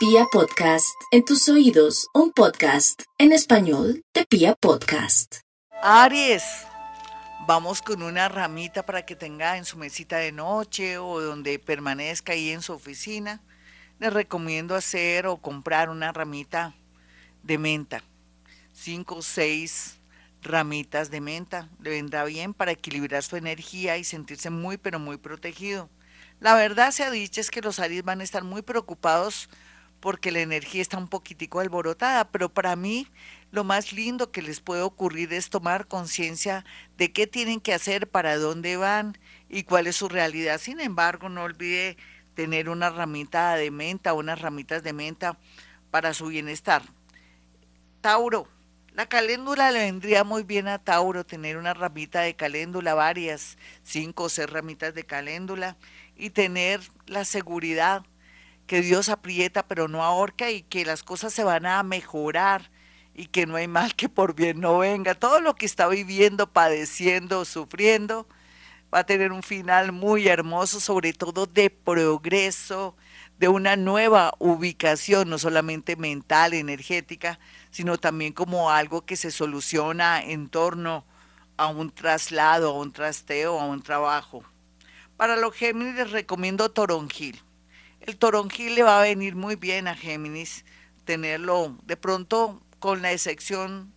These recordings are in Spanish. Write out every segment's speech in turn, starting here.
Pia Podcast, en tus oídos, un podcast en español de Pia Podcast. Aries, vamos con una ramita para que tenga en su mesita de noche o donde permanezca ahí en su oficina. Les recomiendo hacer o comprar una ramita de menta, cinco o seis ramitas de menta. Le vendrá bien para equilibrar su energía y sentirse muy pero muy protegido. La verdad se ha dicho es que los Aries van a estar muy preocupados porque la energía está un poquitico alborotada, pero para mí lo más lindo que les puede ocurrir es tomar conciencia de qué tienen que hacer, para dónde van y cuál es su realidad. Sin embargo, no olvide tener una ramita de menta, unas ramitas de menta para su bienestar. Tauro, la caléndula le vendría muy bien a Tauro tener una ramita de caléndula, varias, cinco o seis ramitas de caléndula y tener la seguridad que Dios aprieta pero no ahorca y que las cosas se van a mejorar y que no hay mal que por bien no venga. Todo lo que está viviendo, padeciendo, sufriendo, va a tener un final muy hermoso, sobre todo de progreso, de una nueva ubicación, no solamente mental, energética, sino también como algo que se soluciona en torno a un traslado, a un trasteo, a un trabajo. Para los Géminis les recomiendo toronjil el toronjil le va a venir muy bien a Géminis tenerlo, de pronto con la excepción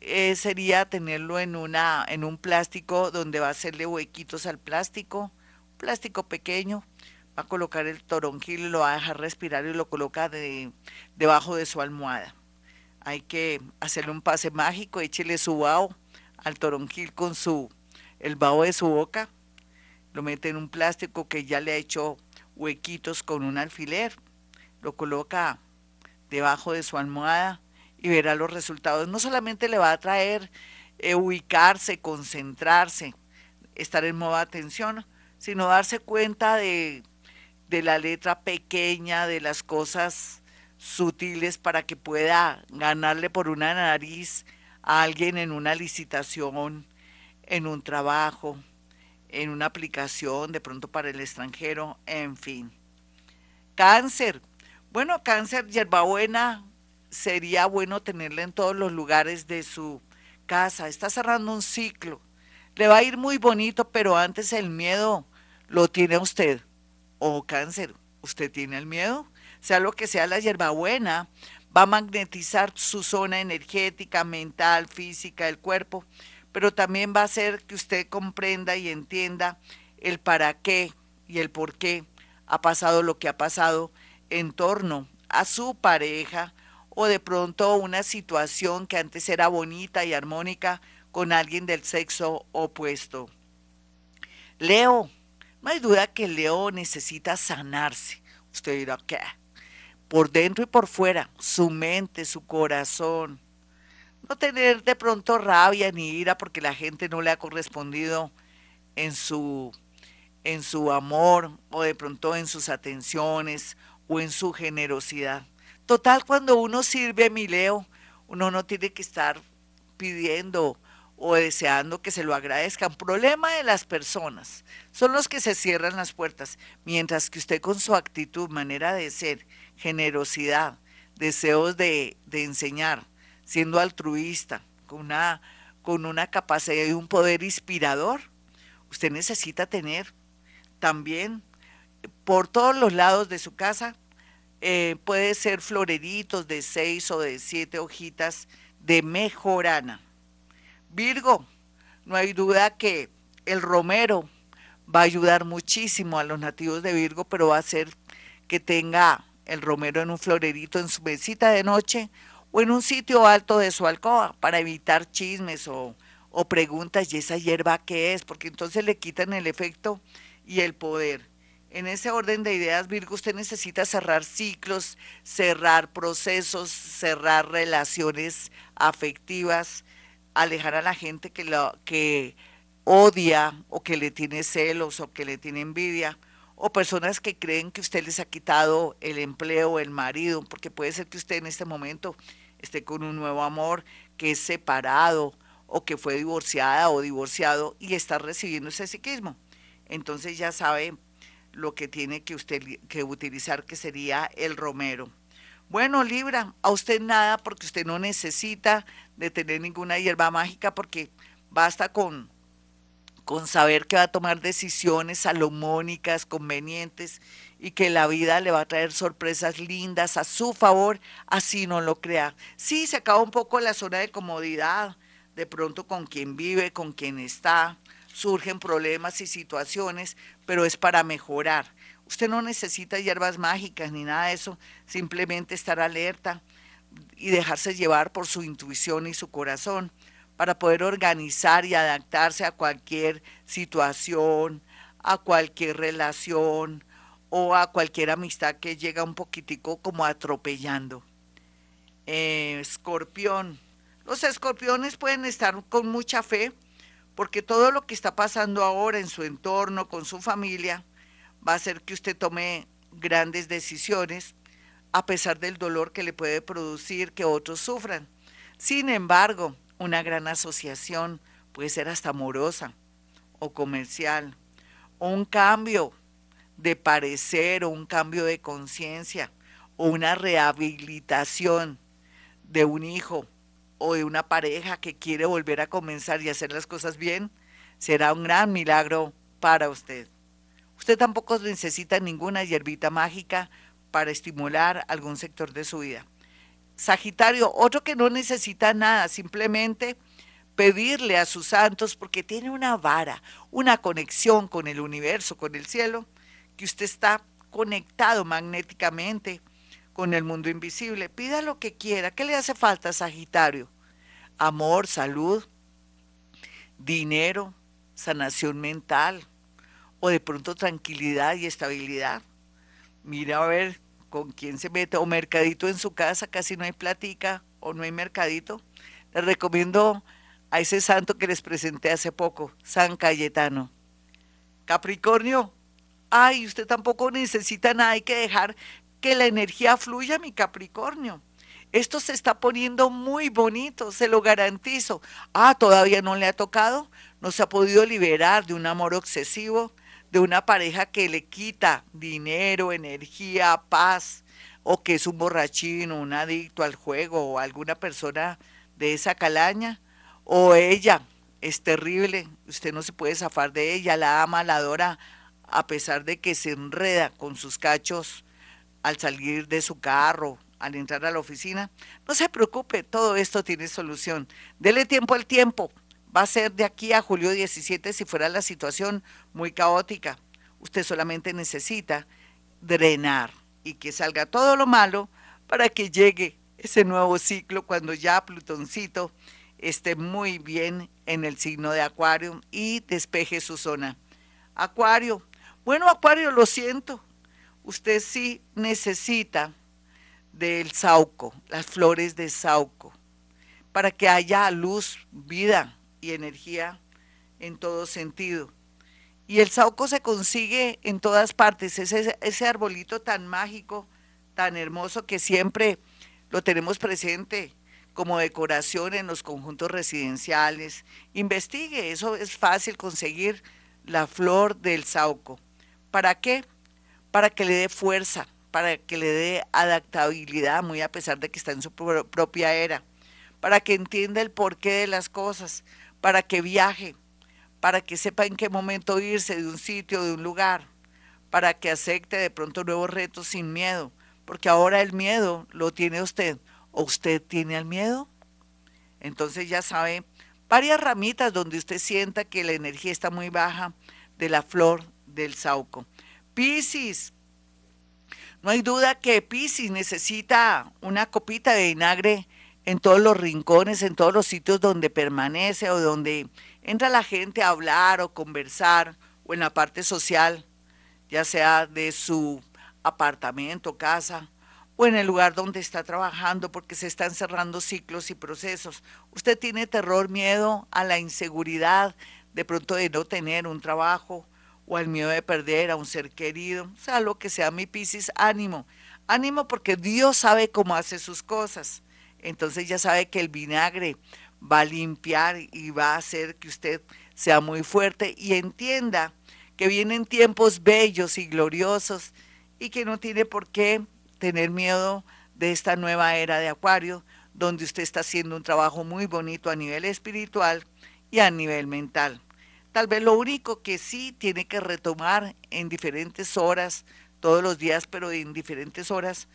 eh, sería tenerlo en, una, en un plástico donde va a hacerle huequitos al plástico, plástico pequeño, va a colocar el toronjil lo va a dejar respirar y lo coloca de, debajo de su almohada. Hay que hacerle un pase mágico, échele su vaho al toronjil con su, el vaho de su boca, lo mete en un plástico que ya le ha hecho huequitos con un alfiler, lo coloca debajo de su almohada y verá los resultados. No solamente le va a traer eh, ubicarse, concentrarse, estar en modo atención, sino darse cuenta de, de la letra pequeña, de las cosas sutiles para que pueda ganarle por una nariz a alguien en una licitación, en un trabajo, en una aplicación de pronto para el extranjero, en fin. Cáncer. Bueno, cáncer, hierbabuena sería bueno tenerla en todos los lugares de su casa. Está cerrando un ciclo. Le va a ir muy bonito, pero antes el miedo lo tiene usted. O cáncer, ¿usted tiene el miedo? Sea lo que sea la hierbabuena, va a magnetizar su zona energética, mental, física del cuerpo pero también va a hacer que usted comprenda y entienda el para qué y el por qué ha pasado lo que ha pasado en torno a su pareja o de pronto una situación que antes era bonita y armónica con alguien del sexo opuesto. Leo, no hay duda que Leo necesita sanarse. Usted dirá, ¿qué? Por dentro y por fuera, su mente, su corazón, no tener de pronto rabia ni ira porque la gente no le ha correspondido en su en su amor o de pronto en sus atenciones o en su generosidad. Total, cuando uno sirve, mi Leo, uno no tiene que estar pidiendo o deseando que se lo agradezcan. Problema de las personas son los que se cierran las puertas, mientras que usted con su actitud, manera de ser, generosidad, deseos de, de enseñar, siendo altruista, con una, con una capacidad y un poder inspirador, usted necesita tener también por todos los lados de su casa, eh, puede ser floreritos de seis o de siete hojitas de mejorana. Virgo, no hay duda que el romero va a ayudar muchísimo a los nativos de Virgo, pero va a hacer que tenga el romero en un florerito en su mesita de noche o en un sitio alto de su alcoba para evitar chismes o, preguntas, ¿y esa hierba qué es? Porque entonces le quitan el efecto y el poder. En ese orden de ideas, Virgo, usted necesita cerrar ciclos, cerrar procesos, cerrar relaciones afectivas, alejar a la gente que, lo, que odia o que le tiene celos o que le tiene envidia, o personas que creen que usted les ha quitado el empleo, el marido, porque puede ser que usted en este momento esté con un nuevo amor, que es separado o que fue divorciada o divorciado y está recibiendo ese psiquismo. Entonces ya sabe lo que tiene que usted que utilizar, que sería el romero. Bueno, Libra, a usted nada porque usted no necesita de tener ninguna hierba mágica porque basta con, con saber que va a tomar decisiones salomónicas, convenientes y que la vida le va a traer sorpresas lindas a su favor, así no lo crea. Sí, se acaba un poco la zona de comodidad, de pronto con quien vive, con quien está, surgen problemas y situaciones, pero es para mejorar. Usted no necesita hierbas mágicas ni nada de eso, simplemente estar alerta y dejarse llevar por su intuición y su corazón para poder organizar y adaptarse a cualquier situación, a cualquier relación o a cualquier amistad que llega un poquitico como atropellando. Eh, escorpión. Los escorpiones pueden estar con mucha fe porque todo lo que está pasando ahora en su entorno, con su familia, va a hacer que usted tome grandes decisiones a pesar del dolor que le puede producir que otros sufran. Sin embargo, una gran asociación puede ser hasta amorosa o comercial, o un cambio de parecer o un cambio de conciencia o una rehabilitación de un hijo o de una pareja que quiere volver a comenzar y hacer las cosas bien, será un gran milagro para usted. Usted tampoco necesita ninguna hierbita mágica para estimular algún sector de su vida. Sagitario, otro que no necesita nada, simplemente pedirle a sus santos, porque tiene una vara, una conexión con el universo, con el cielo, que usted está conectado magnéticamente con el mundo invisible. Pida lo que quiera. ¿Qué le hace falta, Sagitario? Amor, salud, dinero, sanación mental, o de pronto tranquilidad y estabilidad. Mira a ver con quién se mete, o mercadito en su casa, casi no hay platica, o no hay mercadito. Les recomiendo a ese santo que les presenté hace poco, San Cayetano. Capricornio, ay, usted tampoco necesita nada, hay que dejar que la energía fluya, mi Capricornio. Esto se está poniendo muy bonito, se lo garantizo. Ah, todavía no le ha tocado, no se ha podido liberar de un amor obsesivo, de una pareja que le quita dinero, energía, paz, o que es un borrachino, un adicto al juego, o alguna persona de esa calaña, o ella es terrible, usted no se puede zafar de ella, la ama, la adora, a pesar de que se enreda con sus cachos al salir de su carro, al entrar a la oficina. No se preocupe, todo esto tiene solución. Dele tiempo al tiempo, va a ser de aquí a julio 17 si fuera la situación muy caótica. Usted solamente necesita drenar y que salga todo lo malo para que llegue ese nuevo ciclo cuando ya Plutoncito esté muy bien en el signo de Acuario y despeje su zona. Acuario, bueno Acuario, lo siento, usted sí necesita del sauco, las flores de sauco, para que haya luz, vida, y energía en todo sentido. Y el sauco se consigue en todas partes, ese, ese arbolito tan mágico, tan hermoso que siempre lo tenemos presente como decoración en los conjuntos residenciales. Investigue, eso es fácil conseguir la flor del sauco. ¿Para qué? Para que le dé fuerza, para que le dé adaptabilidad, muy a pesar de que está en su propia era, para que entienda el porqué de las cosas, para que viaje, para que sepa en qué momento irse de un sitio, de un lugar, para que acepte de pronto nuevos retos sin miedo, porque ahora el miedo lo tiene usted, o usted tiene el miedo. Entonces ya sabe, varias ramitas donde usted sienta que la energía está muy baja de la flor del sauco. Piscis, no hay duda que Piscis necesita una copita de vinagre en todos los rincones, en todos los sitios donde permanece o donde entra la gente a hablar o conversar o en la parte social, ya sea de su apartamento, casa o en el lugar donde está trabajando porque se están cerrando ciclos y procesos. Usted tiene terror, miedo a la inseguridad, de pronto de no tener un trabajo o al miedo de perder a un ser querido, sea lo que sea mi Piscis, ánimo, ánimo porque Dios sabe cómo hace sus cosas entonces ya sabe que el vinagre va a limpiar y va a hacer que usted sea muy fuerte y entienda que vienen tiempos bellos y gloriosos y que no tiene por qué tener miedo de esta nueva era de Acuario, donde usted está haciendo un trabajo muy bonito a nivel espiritual y a nivel mental. Tal vez lo único que sí tiene que retomar en diferentes horas, todos los días, pero en diferentes horas,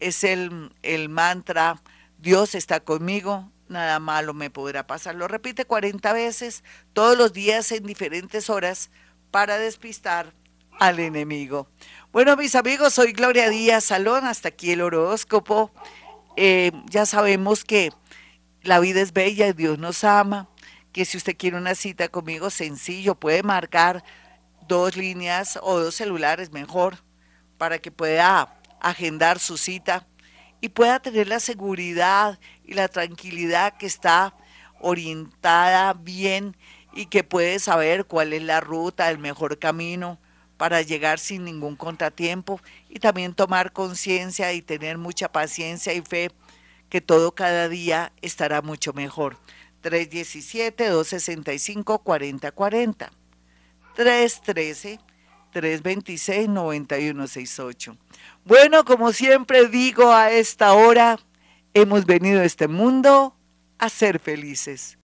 es el, el mantra, Dios está conmigo, nada malo me podrá pasar. Lo repite 40 veces todos los días en diferentes horas para despistar al enemigo. Bueno, mis amigos, soy Gloria Díaz Salón, hasta aquí el horóscopo. Eh, ya sabemos que la vida es bella y Dios nos ama, que si usted quiere una cita conmigo, sencillo, puede marcar dos líneas o dos celulares mejor para que pueda agendar su cita y pueda tener la seguridad y la tranquilidad que está orientada bien y que puede saber cuál es la ruta, el mejor camino para llegar sin ningún contratiempo y también tomar conciencia y tener mucha paciencia y fe que todo cada día estará mucho mejor. 317-265-4040. 313-326-9168. Bueno, como siempre digo a esta hora, hemos venido a este mundo a ser felices.